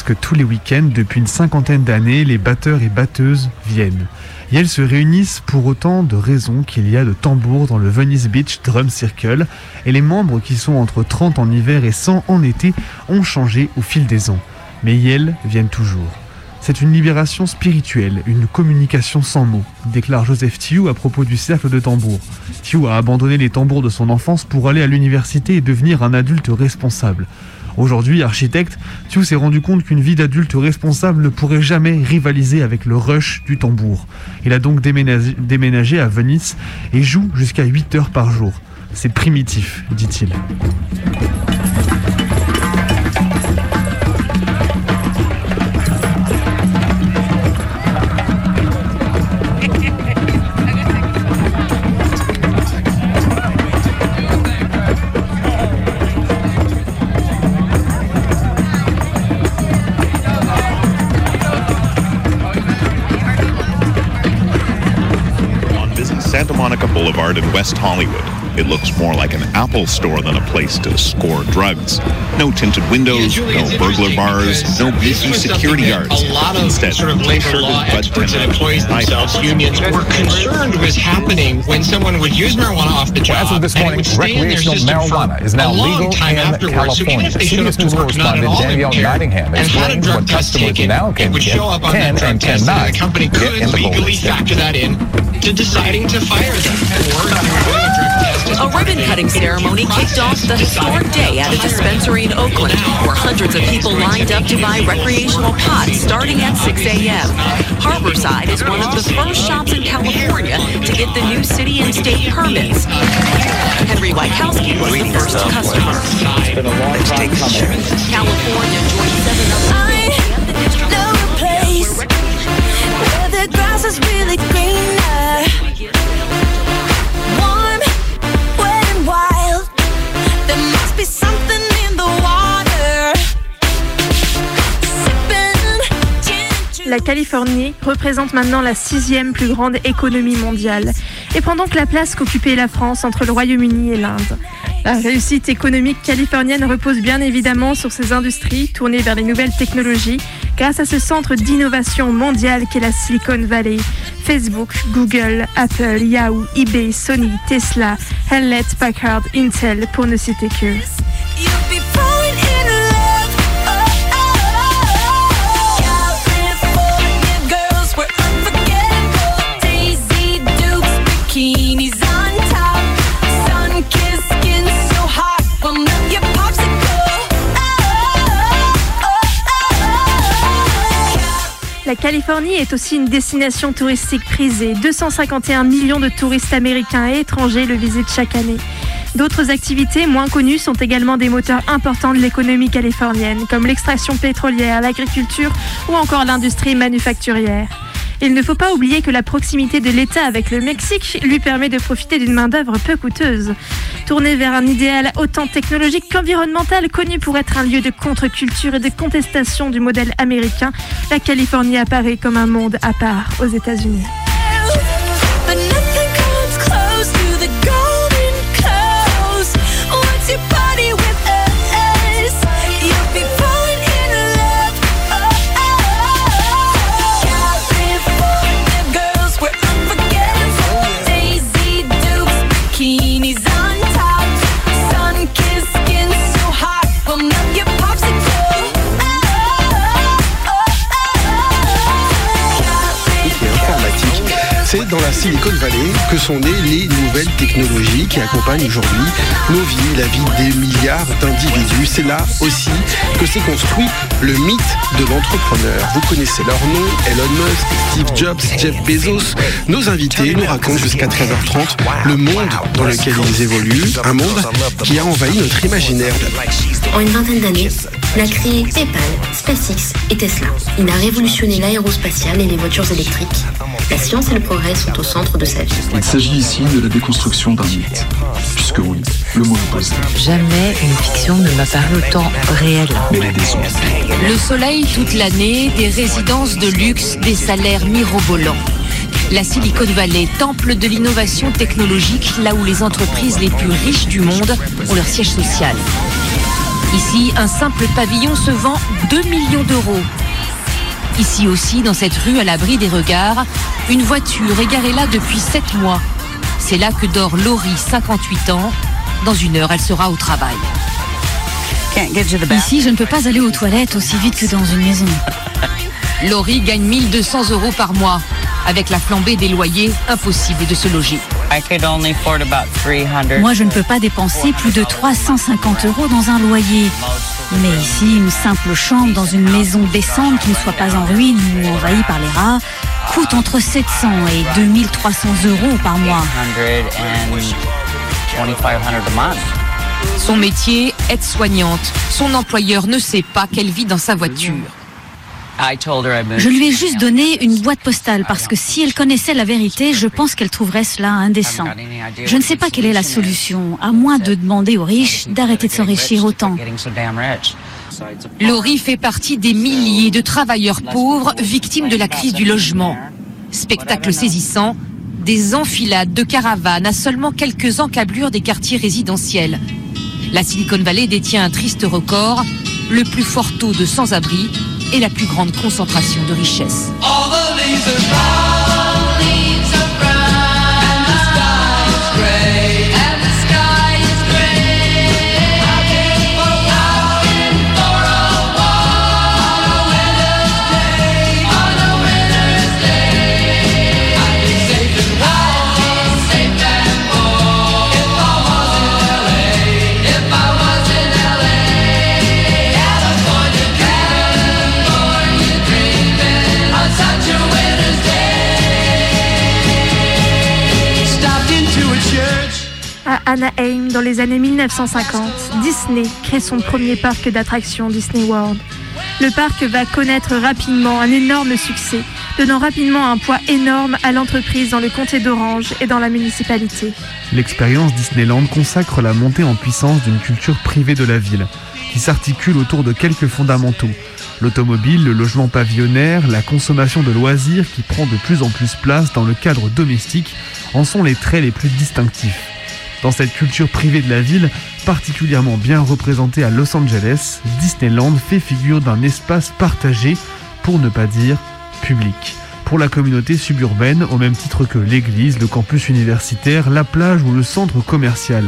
Presque tous les week-ends, depuis une cinquantaine d'années, les batteurs et batteuses viennent. Et elles se réunissent pour autant de raisons qu'il y a de tambours dans le Venice Beach Drum Circle, et les membres qui sont entre 30 en hiver et 100 en été ont changé au fil des ans. Mais elles viennent toujours. C'est une libération spirituelle, une communication sans mots, déclare Joseph Thiou à propos du cercle de tambour. Thiou a abandonné les tambours de son enfance pour aller à l'université et devenir un adulte responsable. Aujourd'hui, architecte, Thiou s'est rendu compte qu'une vie d'adulte responsable ne pourrait jamais rivaliser avec le rush du tambour. Il a donc déménagé, déménagé à Venise et joue jusqu'à 8 heures par jour. C'est primitif, dit-il. Boulevard in West Hollywood. It looks more like an Apple store than a place to score drugs. No tinted windows, no burglar bars, no beefy security guards. A lot of Instead, sort of labor t-shirted law bud experts and tenders employees with themselves, unions, were concerned was happening when someone would use marijuana off the job. Well, as of this and morning, would stay in their recreational marijuana is now legal time in afterwards. So even California. if they showed up CBS to News work not at correspondent all Danielle impaired Nottingham and had a explains drug what test customers taken, now it can would get, show up on can that drug and test, and cannot the company get could in the legally factor that in to deciding to fire them. Or if they were doing a drug test as A ribbon cutting ceremony kicked off the historic day at a dispensary in Oakland, where hundreds of people lined up to buy recreational pot starting at 6 a.m. Harborside is one of the first shops in California to get the new city and state permits. Henry Wykowski was the first customer. California joined seven La Californie représente maintenant la sixième plus grande économie mondiale et prend donc la place qu'occupait la France entre le Royaume-Uni et l'Inde. La réussite économique californienne repose bien évidemment sur ses industries tournées vers les nouvelles technologies grâce à ce centre d'innovation mondiale qu'est la Silicon Valley. Facebook, Google, Apple, Yahoo, eBay, Sony, Tesla, Hewlett Packard, Intel pour ne citer que. Californie est aussi une destination touristique prisée. 251 millions de touristes américains et étrangers le visitent chaque année. D'autres activités moins connues sont également des moteurs importants de l'économie californienne, comme l'extraction pétrolière, l'agriculture ou encore l'industrie manufacturière. Il ne faut pas oublier que la proximité de l'État avec le Mexique lui permet de profiter d'une main-d'œuvre peu coûteuse. Tournée vers un idéal autant technologique qu'environnemental, connu pour être un lieu de contre-culture et de contestation du modèle américain, la Californie apparaît comme un monde à part aux États-Unis. Silicon Valley que sont nées les nouvelles technologies qui accompagnent aujourd'hui nos vies, la vie des milliards d'individus. C'est là aussi que s'est construit le mythe de l'entrepreneur. Vous connaissez leur nom, Elon Musk, Steve Jobs, Jeff Bezos. Nos invités nous racontent jusqu'à 13h30 le monde dans lequel ils évoluent, un monde qui a envahi notre imaginaire. En une vingtaine d'années, il a créé PayPal, SpaceX et Tesla. Il a révolutionné l'aérospatiale et les voitures électriques. La science et le progrès sont au centre de sa vie. Il s'agit ici de la déconstruction d'un mythe. Puisque oui, le mot est posé. Jamais une fiction ne m'a paru autant réelle. Mais les. Le soleil toute l'année, des résidences de luxe, des salaires mirobolants. La Silicon Valley, temple de l'innovation technologique, là où les entreprises les plus riches du monde ont leur siège social. Ici, un simple pavillon se vend 2 millions d'euros. Ici aussi, dans cette rue à l'abri des regards, une voiture est garée là depuis 7 mois. C'est là que dort Laurie, 58 ans. Dans une heure, elle sera au travail. Ici, je ne peux pas aller aux toilettes aussi vite que dans une maison. Laurie gagne 1200 euros par mois. Avec la flambée des loyers, impossible de se loger. Moi, je ne peux pas dépenser plus de 350 euros dans un loyer. Mais ici, une simple chambre dans une maison décente qui ne soit pas en ruine ou envahie par les rats coûte entre 700 et 2300 euros par mois. Son métier, aide-soignante. Son employeur ne sait pas qu'elle vit dans sa voiture. Je lui ai juste donné une boîte postale parce que si elle connaissait la vérité, je pense qu'elle trouverait cela indécent. Je ne sais pas quelle est la solution, à moins de demander aux riches d'arrêter de s'enrichir autant. Laurie fait partie des milliers de travailleurs pauvres victimes de la crise du logement. Spectacle saisissant, des enfilades de caravanes à seulement quelques encablures des quartiers résidentiels. La Silicon Valley détient un triste record, le plus fort taux de sans-abri et la plus grande concentration de richesses. Anaheim, dans les années 1950, Disney crée son premier parc d'attractions Disney World. Le parc va connaître rapidement un énorme succès, donnant rapidement un poids énorme à l'entreprise dans le comté d'Orange et dans la municipalité. L'expérience Disneyland consacre la montée en puissance d'une culture privée de la ville, qui s'articule autour de quelques fondamentaux. L'automobile, le logement pavillonnaire, la consommation de loisirs qui prend de plus en plus place dans le cadre domestique en sont les traits les plus distinctifs. Dans cette culture privée de la ville, particulièrement bien représentée à Los Angeles, Disneyland fait figure d'un espace partagé, pour ne pas dire public. Pour la communauté suburbaine, au même titre que l'église, le campus universitaire, la plage ou le centre commercial.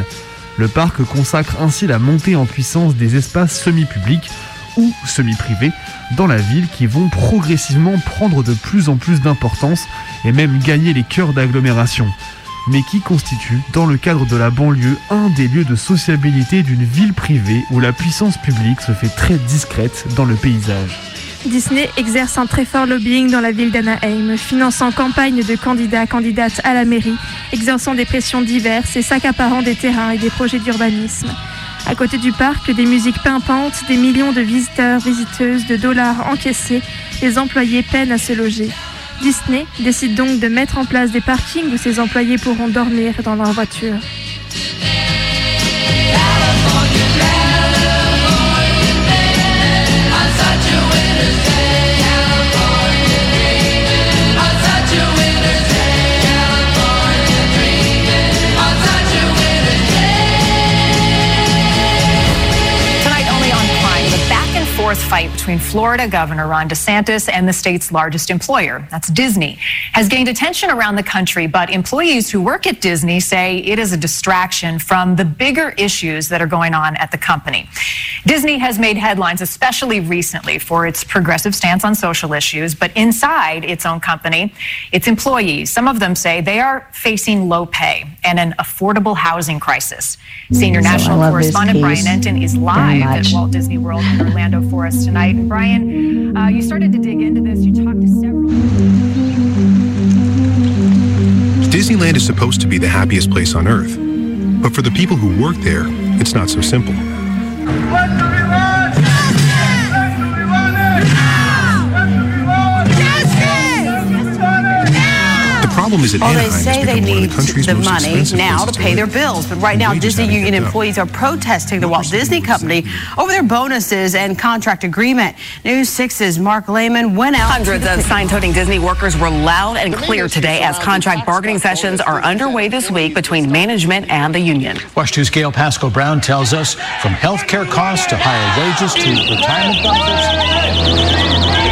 Le parc consacre ainsi la montée en puissance des espaces semi-publics ou semi-privés dans la ville qui vont progressivement prendre de plus en plus d'importance et même gagner les cœurs d'agglomération mais qui constitue, dans le cadre de la banlieue, un des lieux de sociabilité d'une ville privée où la puissance publique se fait très discrète dans le paysage. Disney exerce un très fort lobbying dans la ville d'Anaheim, finançant campagnes de candidats, candidates à la mairie, exerçant des pressions diverses et s'accaparant des terrains et des projets d'urbanisme. À côté du parc, des musiques pimpantes, des millions de visiteurs, visiteuses, de dollars encaissés, les employés peinent à se loger. Disney décide donc de mettre en place des parkings où ses employés pourront dormir dans leur voiture. Forth fight between Florida Governor Ron DeSantis and the state's largest employer, that's Disney, has gained attention around the country. But employees who work at Disney say it is a distraction from the bigger issues that are going on at the company. Disney has made headlines, especially recently, for its progressive stance on social issues. But inside its own company, its employees, some of them say they are facing low pay and an affordable housing crisis. Senior So national correspondent Brian Enton is live at. Walt Disney World in Orlando for us tonight. And Brian, uh, you started to dig into this. You talked to several. Disneyland is supposed to be the happiest place on earth. But for the people who work there, it's not so simple. The problem is that Well, they say has they become one of need the the money now to places pay their bills. But right now, Disney Union employees are protesting the Walt Disney Company over their bonuses and contract agreement. News 6's Mark Lehman went out. Hundreds of sign-toting Disney workers were loud and clear today as contract bargaining sessions are underway this week between management and the union. Watch 2's Gail Pascal Brown tells us from healthcare costs to higher wages to retirement benefits.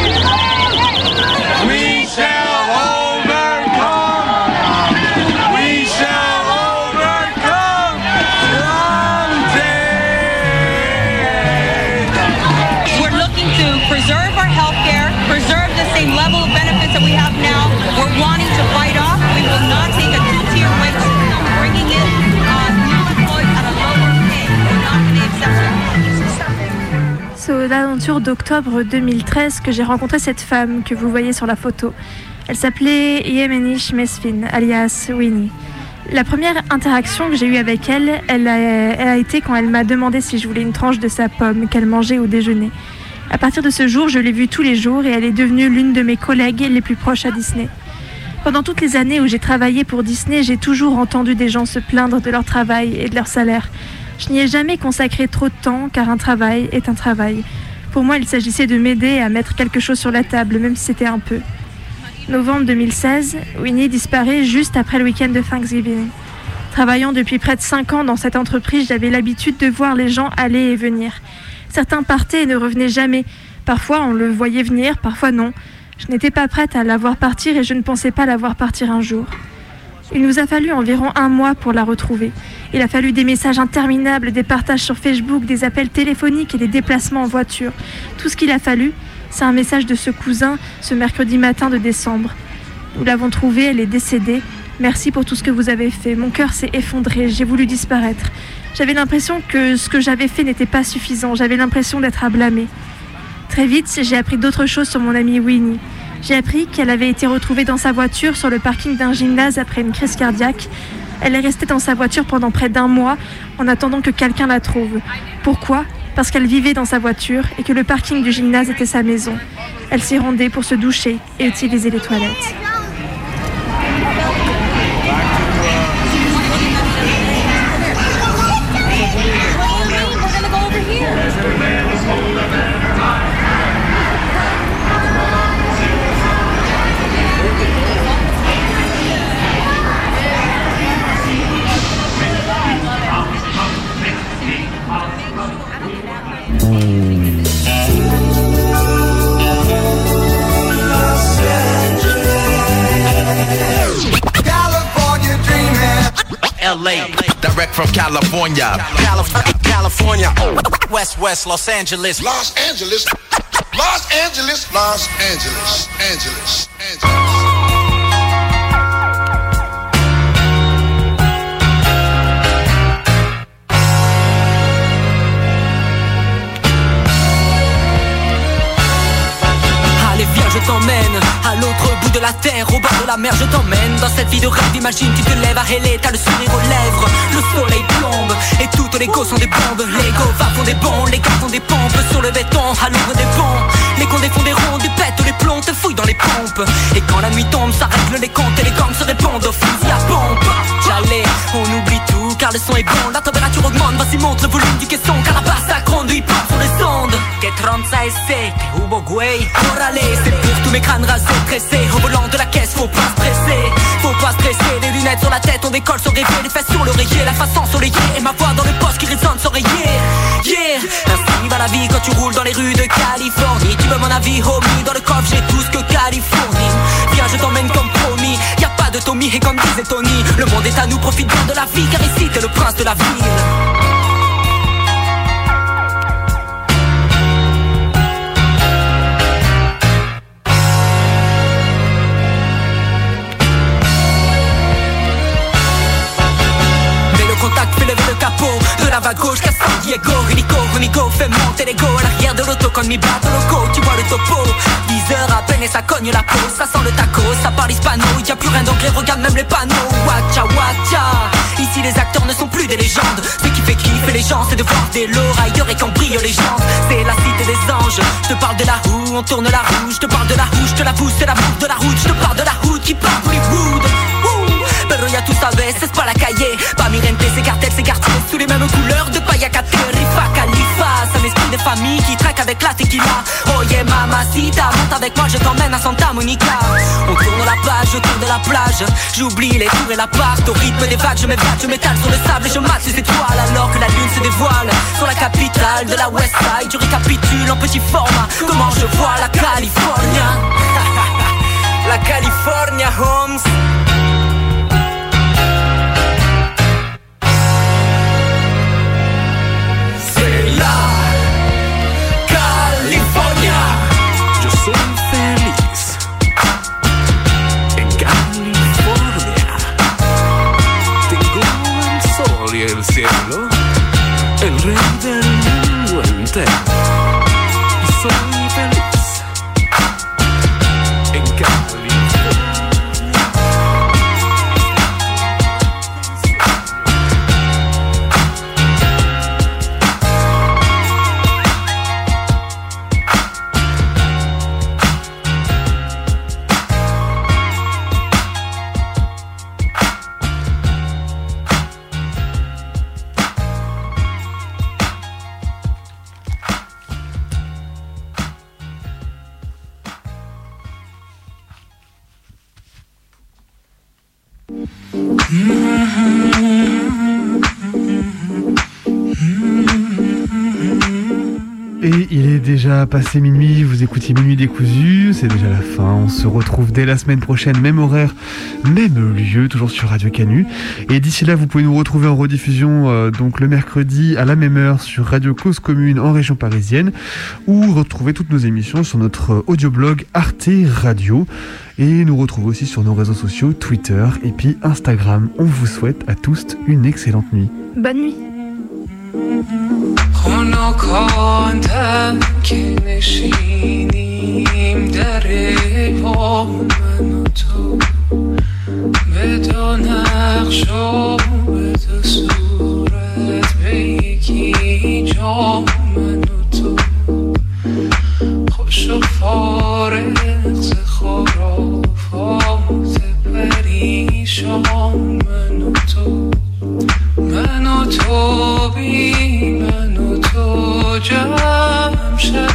Aux alentours d'octobre 2013 que j'ai rencontré cette femme que vous voyez sur la photo. Elle s'appelait Yemenish Mesfin, alias Winnie. La première interaction que j'ai eue avec elle, elle a, elle a été quand elle m'a demandé si je voulais une tranche de sa pomme qu'elle mangeait au déjeuner. À partir de ce jour, je l'ai vue tous les jours et elle est devenue l'une de mes collègues les plus proches à Disney. Pendant toutes les années où j'ai travaillé pour Disney, j'ai toujours entendu des gens se plaindre de leur travail et de leur salaire. Je n'y ai jamais consacré trop de temps car un travail est un travail. Pour moi, il s'agissait de m'aider à mettre quelque chose sur la table, même si c'était un peu. Novembre 2016, Winnie disparaît juste après le week-end de Thanksgiving. Travaillant depuis près de 5 ans dans cette entreprise, j'avais l'habitude de voir les gens aller et venir. Certains partaient et ne revenaient jamais. Parfois, on le voyait venir, parfois non. Je n'étais pas prête à la voir partir et je ne pensais pas la voir partir un jour. Il nous a fallu environ un mois pour la retrouver. Il a fallu des messages interminables, des partages sur Facebook, des appels téléphoniques et des déplacements en voiture. Tout ce qu'il a fallu, c'est un message de ce cousin ce mercredi matin de décembre. Nous l'avons trouvée, elle est décédée. Merci pour tout ce que vous avez fait. Mon cœur s'est effondré, j'ai voulu disparaître. J'avais l'impression que ce que j'avais fait n'était pas suffisant, j'avais l'impression d'être à blâmer. Très vite, j'ai appris d'autres choses sur mon amie Winnie. J'ai appris qu'elle avait été retrouvée dans sa voiture sur le parking d'un gymnase après une crise cardiaque. Elle est restée dans sa voiture pendant près d'un mois en attendant que quelqu'un la trouve. Pourquoi? Parce qu'elle vivait dans sa voiture et que le parking du gymnase était sa maison. Elle s'y rendait pour se doucher et utiliser les toilettes. From California. California. West, West, Los Angeles. Los Angeles. Los Angeles. Los Angeles. Angeles. Angeles. La terre Au bord de la mer je t'emmène Dans cette vie de rêve imagine tu te lèves à Hélé T'as le sourire aux lèvres Le soleil plombe Et toutes les go sont des bombes. Les va font des bons Les gars font des pompes Sur le béton à l'ombre des ponts. Les condés font des ronds Du pète les plombs Te fouillent dans les pompes. Et quand la nuit tombe ça règle les comptes Et les gangs se répondent aux fusils à pompe. J'allais on oublie le son est bon La température augmente. Vas-y monte le volume du caisson Car la basse ça gronde Il part sur les sondes Que tronza es sec Hubo güey Orale c'est pour tous mes crânes rasés Tressés au volant de la caisse Faut pas stresser. Faut pas stresser. Les lunettes sur la tête On décolle sur rêver Les fesses sur l'oreiller. La face ensoleillée Et ma voix dans le poste qui résonne sur yeah. Ainsi va la vie quand tu roules dans les rues de Californie. Tu veux mon avis homie? Dans le coffre j'ai tout ce que Californie. Viens je t'emmène comme promis. Pas de Tommy et comme disait Tony Le monde est à nous profite bien de la vie Car ici t'es le prince de la ville. La vague gauche qu'à San Diego Hélico, Ronico, fait monter l'ego À l'arrière de l'auto quand mi battre loco Tu vois le topo. 10 heures à ça cogne la peau Ça sent le taco, ça parle hispano Y a plus rien d'anglais, regarde même les panneaux. Watcha, watcha Ici les acteurs ne sont plus des légendes. Ce qui fait kiffer les gens c'est de voir des ailleurs et cambriolent les gens. C'est la cité des anges. Je te parle de la roue, on tourne la roue. Je te parle de la roue, je te la pousse, c'est la bouffe de la route. Je te parle de la route qui part Hollywood Pero ya tú sabes, es para la calle. Pa' mi gente, c'est cartel, c'est quartier. Sous les mêmes couleurs de Payacate Rifa, Khalifa C'est un esprit de famille qui traque avec la tequila Oye mamacita, monte avec moi, je t'emmène à Santa Monica. On tourne la page autour de la plage J'oublie les tours et l'appart Au rythme des vagues, je m'évade, je m'étale sur le sable Et je mate les étoiles. Alors que la lune se dévoile Sur la capitale de la West Side Je récapitule en petit format Comment je vois la California. La California, Holmes passé minuit, vous écoutez Minuit décousu, c'est déjà la fin. On se retrouve dès la semaine prochaine, même horaire, même lieu, toujours sur Radio Canu. Et d'ici là, vous pouvez nous retrouver en rediffusion euh, donc le mercredi à la même heure sur Radio Cause Commune en région parisienne ou retrouver toutes nos émissions sur notre audioblog Arte Radio et nous retrouver aussi sur nos réseaux sociaux Twitter et puis Instagram. On vous souhaite à tous une excellente nuit. Bonne nuit. کن کانتم که نشینیم در با من و تو. به دو نقش و به دو صورت به یکی جا من و تو. خب خوش و فارغ خرافات پریشان من و تو. من و تو بیم I'm.